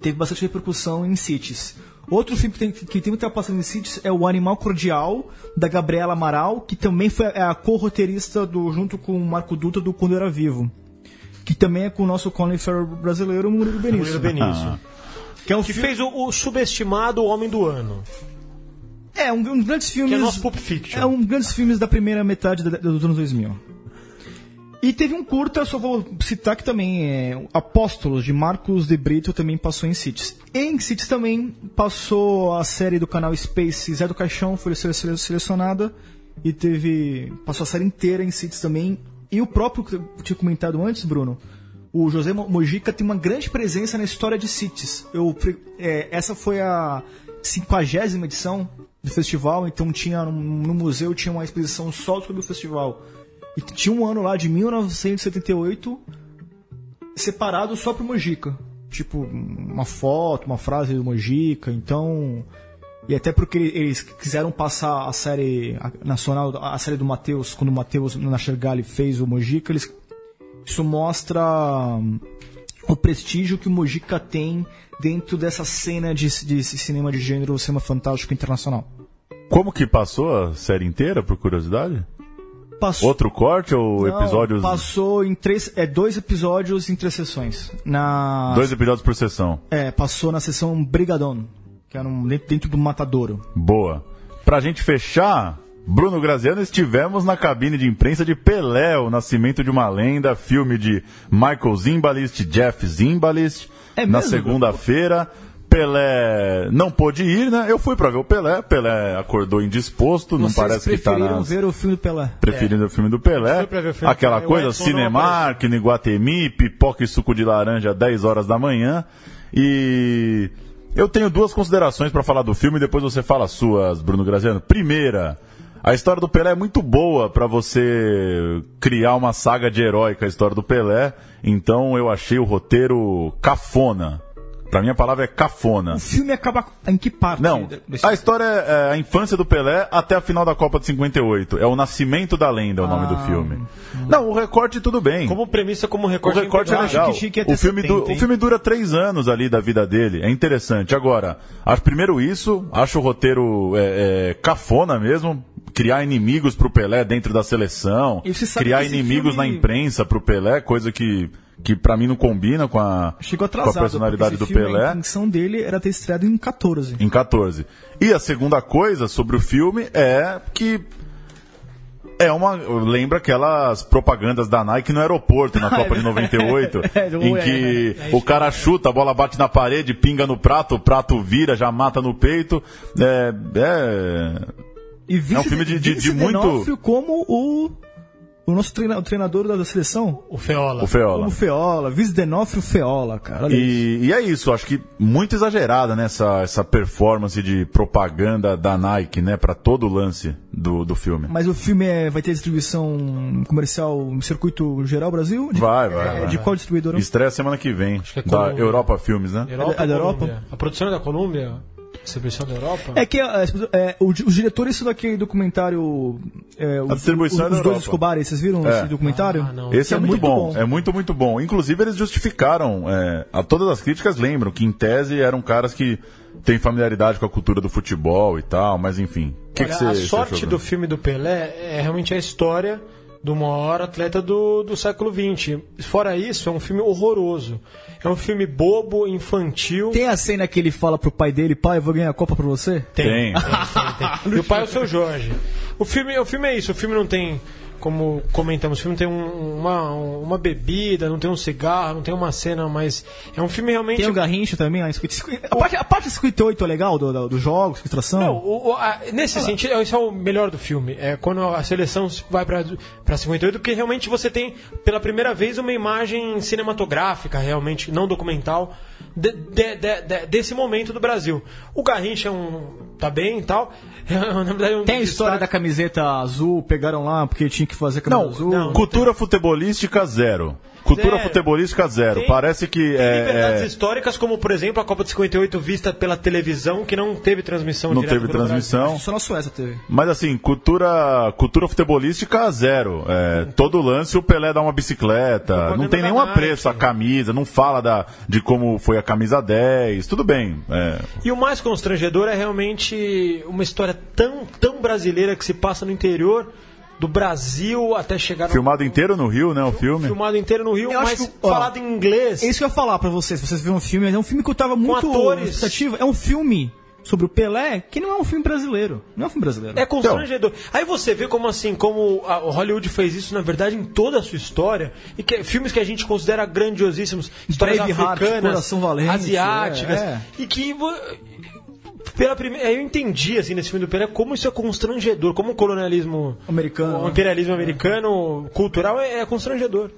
teve bastante repercussão em Cities. Outro filme que tem, que tem muita passando em Cities é o Animal Cordial, da Gabriela Amaral, que também foi a co-roteirista do, junto com o Marco Dutra do Quando Era Vivo. Que também é com o nosso Colin Farrell brasileiro, Murilo Benício. Murilo Benício. Que é um Que filme- fez o, o subestimado Homem do Ano. É, um, um dos grandes filmes. Que é nosso Pulp Fiction. É um dos grandes filmes da primeira metade da- dos anos 2000. E teve um curta, só vou citar que também é Apóstolos, de Marcos de Brito, também passou em Cities. Em Cities também passou a série do canal Space Zé do Caixão, foi sele- sele- selecionada. E teve. Passou a série inteira em Cities também. E o próprio, que eu tinha comentado antes, Bruno, o José Mo- Mojica tem uma grande presença na história de Cities. Eu, é, essa foi a 50 edição do festival, então tinha no, no museu tinha uma exposição só sobre o festival. E tinha um ano lá de 1978 separado só pro Mojica. Tipo, uma foto, uma frase do Mojica, então. E até porque eles quiseram passar a série nacional, a série do Matheus, quando o Matheus Nachergali fez o Mojica, eles isso mostra hum, o prestígio que o Mojica tem dentro dessa cena de, de cinema de gênero, cinema fantástico internacional. Como que passou a série inteira, por curiosidade? Passou- Outro corte ou Não, episódios? Passou em três. É, dois episódios em três sessões. Na. Dois episódios por sessão. É, passou na sessão Brigadon, que era um, dentro, dentro do Matadouro. Boa. Pra gente fechar, Bruno Graziano, estivemos na cabine de imprensa de Pelé, o Nascimento de uma Lenda, filme de Michael Zimbalist, Jeff Zimbalist, É na segunda-feira. Pelé não pôde ir, né? Eu fui pra ver o Pelé. Pelé acordou indisposto, não Vocês parece que tá preferiram nas... ver o filme do Pelé. Preferindo o filme do Pelé. Ver o filme do Aquela Pelé, coisa, não Cinemark, no Iguatemi, pipoca e suco de laranja 10 horas da manhã. E eu tenho duas considerações pra falar do filme e depois você fala as suas, Bruno Graziano. Primeira, a história do Pelé é muito boa pra você criar uma saga de herói com a história do Pelé. Então eu achei o roteiro cafona. Pra mim a palavra é cafona. O filme acaba em que parte? Não, a história é a infância do Pelé até a final da Copa de 58. É o Nascimento da Lenda, o nome Ah. do filme. Não, o recorte tudo bem. Como premissa, como O recorte, recorte é legal. ter O filme, 70, du- o filme dura três anos ali da vida dele. É interessante. Agora, acho primeiro isso, acho o roteiro é, é, cafona mesmo. Criar inimigos pro Pelé dentro da seleção. Criar inimigos filme- na imprensa pro Pelé, coisa que, que para mim não combina com a, Chegou com atrasado. a personalidade do Pelé. A intenção dele era ter estreado em 14. Em 14. E a segunda coisa sobre o filme é que é uma. Lembra aquelas propagandas da Nike no aeroporto na (laughs) Copa de 98, (laughs) É, em é, que o cara chuta, a bola bate na parede, pinga no prato, o prato vira, já mata no peito. É. é... É um filme de- de- de muito- como o, o nosso treina- o treinador da, da seleção. O Feola. O Feola. Como Feola. Vince D'Onofrio Feola, cara. E, e é isso, acho que muito exagerada nessa essa performance de propaganda da Nike, né, para todo o lance do, do filme. Mas o filme é- vai ter distribuição comercial no circuito geral Brasil? De, Vai, vai, é, vai. de qual distribuidora? Estreia semana que vem, que é da. Europa Filmes, né? Europa, É da ou Europa? A produção é da Colômbia? Distribuição da Europa? É que é, é, o os diretores daquele documentário. É, o- distribuição é os, da os dois. Escobar, vocês viram É. esse documentário? Ah, não. Esse é, É muito, muito bom. bom. é muito, muito bom. Inclusive, eles justificaram, é, a todas as críticas lembram que, em tese, eram caras que têm familiaridade com a cultura do futebol e tal, mas enfim. O que, Olha, que você a sorte achou, do filme do Pelé é realmente a história do maior atleta do, do século XX. Fora isso, é um filme horroroso. É um filme bobo, infantil. Tem a cena que ele fala pro pai dele: pai, eu vou ganhar a Copa pra você? Tem. (laughs) E o pai é o seu Jorge. O filme, o filme é isso, o filme não tem, como comentamos, o filme tem um- uma, uma bebida, não tem um cigarro, não tem uma cena, mas é um filme realmente. Tem o Garrincha também 50. A parte, a parte 58 é legal do, do, jogos, extração? Não, o- a- nesse sentido, esse é o melhor do filme. É quando a seleção vai pra 58, porque realmente você tem, pela primeira vez, uma imagem cinematográfica, realmente, não documental, de- de- de- de- desse momento do Brasil. O Garrincha é um. tá bem e tal. (laughs) Na verdade, é um Tem a história da camiseta azul, pegaram lá porque tinha que fazer a camisa Não, azul. não. cultura futebolística zero. Cultura Zero. futebolística zero. Tem- Parece que Tem liberdades é, é, históricas, como por exemplo a Copa de 58 vista pela televisão, que não teve transmissão não teve transmissão. Só na Suécia teve. Mas assim, cultura, cultura futebolística zero. É, todo lance o Pelé dá uma bicicleta. Propaganda Não tem nenhum apreço a camisa, não fala da, de como foi a camisa 10. Tudo bem. é, E o mais constrangedor é realmente uma história tão, tão brasileira que se passa no interior do Brasil até chegar no. filmado inteiro no Rio, né? O filme. filmado inteiro no Rio, Eu acho mas que, ó, falado em inglês. É isso que eu ia falar pra vocês, vocês viram o filme, é um filme que eu tava muito atores. na expectativa. É um filme sobre o Pelé que não é um filme brasileiro. Não é um filme brasileiro. É constrangedor. Aí você vê como assim, como a o Hollywood fez isso, na verdade, em toda a sua história, e que filmes que a gente considera grandiosíssimos, histórias Braveheart, africanas, Coração Valente, asiáticas, é, é. e que pela primeira, eu entendi assim nesse filme do Pelé como isso é constrangedor, como o colonialismo Americano, o né? imperialismo americano cultural é, é constrangedor.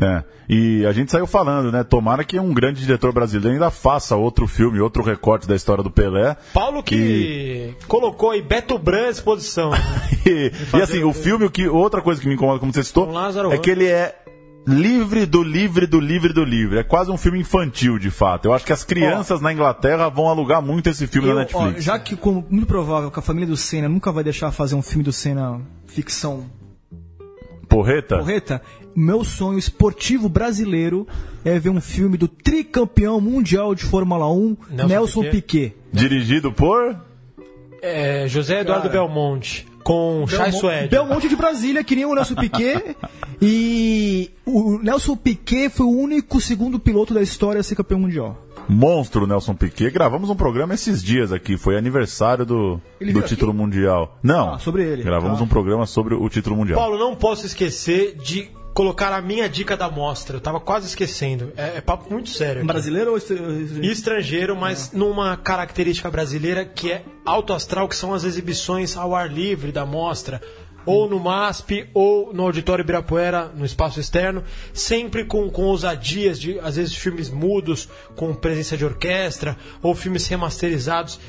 É. E a gente saiu falando, né? Tomara que um grande diretor brasileiro ainda faça outro filme, outro recorte da história do Pelé. Paulo que colocou aí Beto Bran à exposição. (laughs) E, e assim, o filme, o que, outra coisa que me incomoda, como você citou, é Ramos. que ele é livre do livre do livre do livre. É quase um filme infantil, de fato. Eu acho que as crianças na Inglaterra vão alugar muito esse filme Eu, na ó, Netflix. já que, como muito provável que a família do Senna nunca vai deixar fazer um filme do Senna ficção Porreta? correta, meu sonho esportivo brasileiro é ver um filme do tricampeão mundial de Fórmula 1, Nelson, Nelson Piquet. Dirigido por. É, José Eduardo Belmonte. Com Chai Suede. Belmonte de Brasília, que nem o Nelson Piquet. (laughs) e o Nelson Piquet foi o único segundo piloto da história a ser campeão mundial. Monstro Nelson Piquet. Gravamos um programa esses dias aqui, foi aniversário do, do título mundial. Não, Ah, sobre ele. gravamos Ah. um programa sobre o título mundial. Paulo, não posso esquecer de colocar a minha dica da mostra. Eu tava quase esquecendo. É, é papo muito sério. aqui. Brasileiro ou estra- E estrangeiro, mas numa característica brasileira que é alto astral, que são as exibições ao ar livre da mostra. Ou no MASP, ou no Auditório Ibirapuera, no espaço externo, sempre com, com ousadias de, às vezes, filmes mudos, com presença de orquestra, ou filmes remasterizados.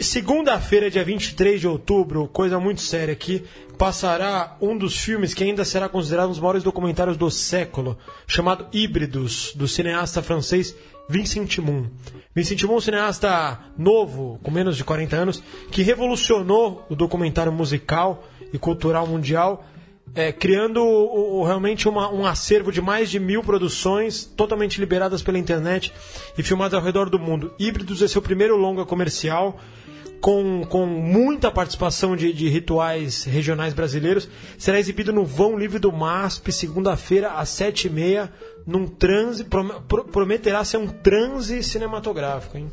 Segunda-feira, dia 23 de outubro, coisa muito séria aqui, passará um dos filmes que ainda será considerado um dos maiores documentários do século, chamado Híbridos, do cineasta francês Vincent Moon. Vincent Moon, um cineasta novo, com menos de 40 anos, que revolucionou o documentário musical e cultural mundial, é, criando o- o- realmente uma- um acervo de mais de mil produções totalmente liberadas pela internet e filmadas ao redor do mundo. Híbridos é seu primeiro longa comercial, com, com muita participação de, de rituais regionais brasileiros. Será exibido no Vão Livre do MASP, segunda-feira, às sete e meia, num transe. prom- pro- prometerá ser um transe cinematográfico, hein?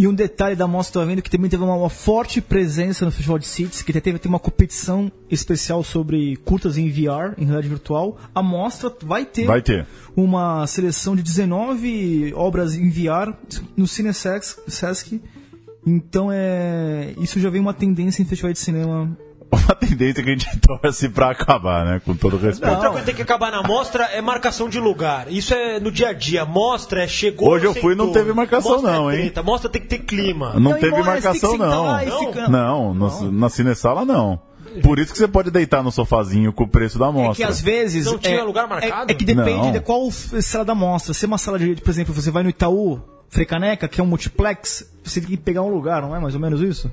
E um detalhe da mostra vendo que também teve uma, uma forte presença no Festival de Cities, que teve, teve uma competição especial sobre curtas em VR, em realidade virtual. A mostra vai ter, Vai ter. uma seleção de 19 obras em VR no Cine Sesc. Então é. Isso já vem uma tendência em festivais de cinema. (laughs) Uma tendência que a gente (laughs) torce pra acabar, né? Com todo respeito. Outra coisa que tem que acabar na mostra é marcação de lugar. Isso é no dia a dia. Mostra é chegou. Hoje eu fui e não teve marcação Mostra é não, hein? treta. Mostra tem que ter clima. Não Não, teve marcação, não. Não? Não, no- na cinesala não. Por isso que você pode deitar no sofazinho com o preço da É amostra. que às vezes. Não tinha é, lugar marcado? É, é que depende Não. de qual sala da mostra. Se é uma sala de, por exemplo, você vai no Itaú, Frecaneca, que é um multiplex, você tem que pegar um lugar, não é mais ou menos isso?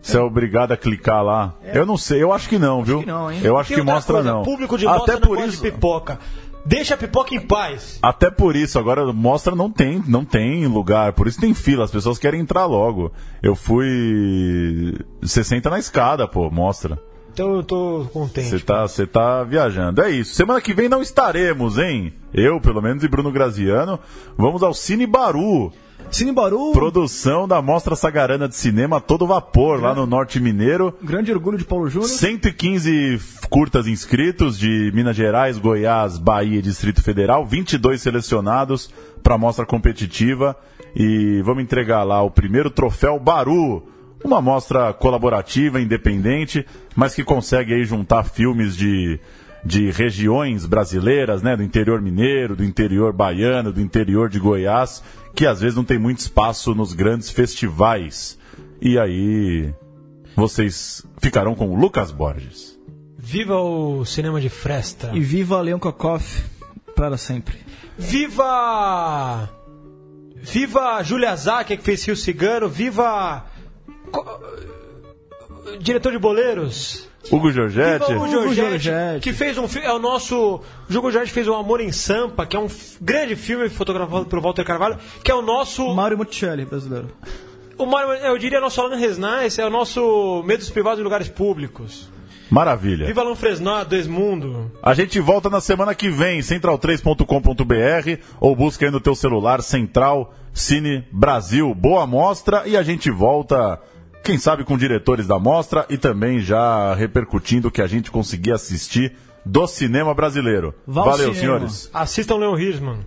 Você é obrigado a clicar lá. Eu não sei, eu acho que não, viu? que não, hein? Eu acho que mostra coisa, não. Público de Até mostra por não isso. pipoca. Deixa a pipoca em paz. Até por isso, agora mostra não tem, não tem lugar, por isso tem fila, as pessoas querem entrar logo. Eu fui. Você senta na escada, pô, mostra. Então eu tô contente. Você tá, você tá viajando. É isso. Semana que vem não estaremos, hein? Eu, pelo menos, e Bruno Graziano. Vamos ao Cine Baru. Cine Baru, Produção da Mostra Sagarana de Cinema todo vapor, lá no Norte Mineiro. grande orgulho de Paulo Júnior. 115 curtas inscritos de Minas Gerais, Goiás, Bahia e Distrito Federal, 22 selecionados para a mostra competitiva e vamos entregar lá o primeiro troféu Baru, uma mostra colaborativa, independente, mas que consegue aí juntar filmes de de regiões brasileiras, né, do interior mineiro, do interior baiano, do interior de Goiás, que às vezes não tem muito espaço nos grandes festivais. E aí vocês ficarão com o Lucas Borges. Viva o cinema de fresta. E viva Leon Kokoff para sempre. Viva. Viva Julia Zack, que fez Rio Cigano. Viva. Co- Diretor de Boleiros. Hugo Giorgetti. Hugo Giorgetti, que fez um filme. É o nosso. O Hugo Giorgetti fez o Amor em Sampa, que é um grande filme fotografado pelo Walter Carvalho, que é o nosso. Mário Monticelli, brasileiro. O Mário, eu diria nosso Alan Resnais, é o nosso Medos Privados em Lugares Públicos. Maravilha. Viva Alan Fresnat, do Esmundo. A gente volta na semana que vem, central3.com.br ou busca aí no teu celular Central Cine Brasil. Boa mostra e a gente volta, quem sabe com diretores da mostra e também já repercutindo o que a gente conseguia assistir do cinema brasileiro. Vá ao Valeu, cinema. senhores. Assistam Leon Hirschman.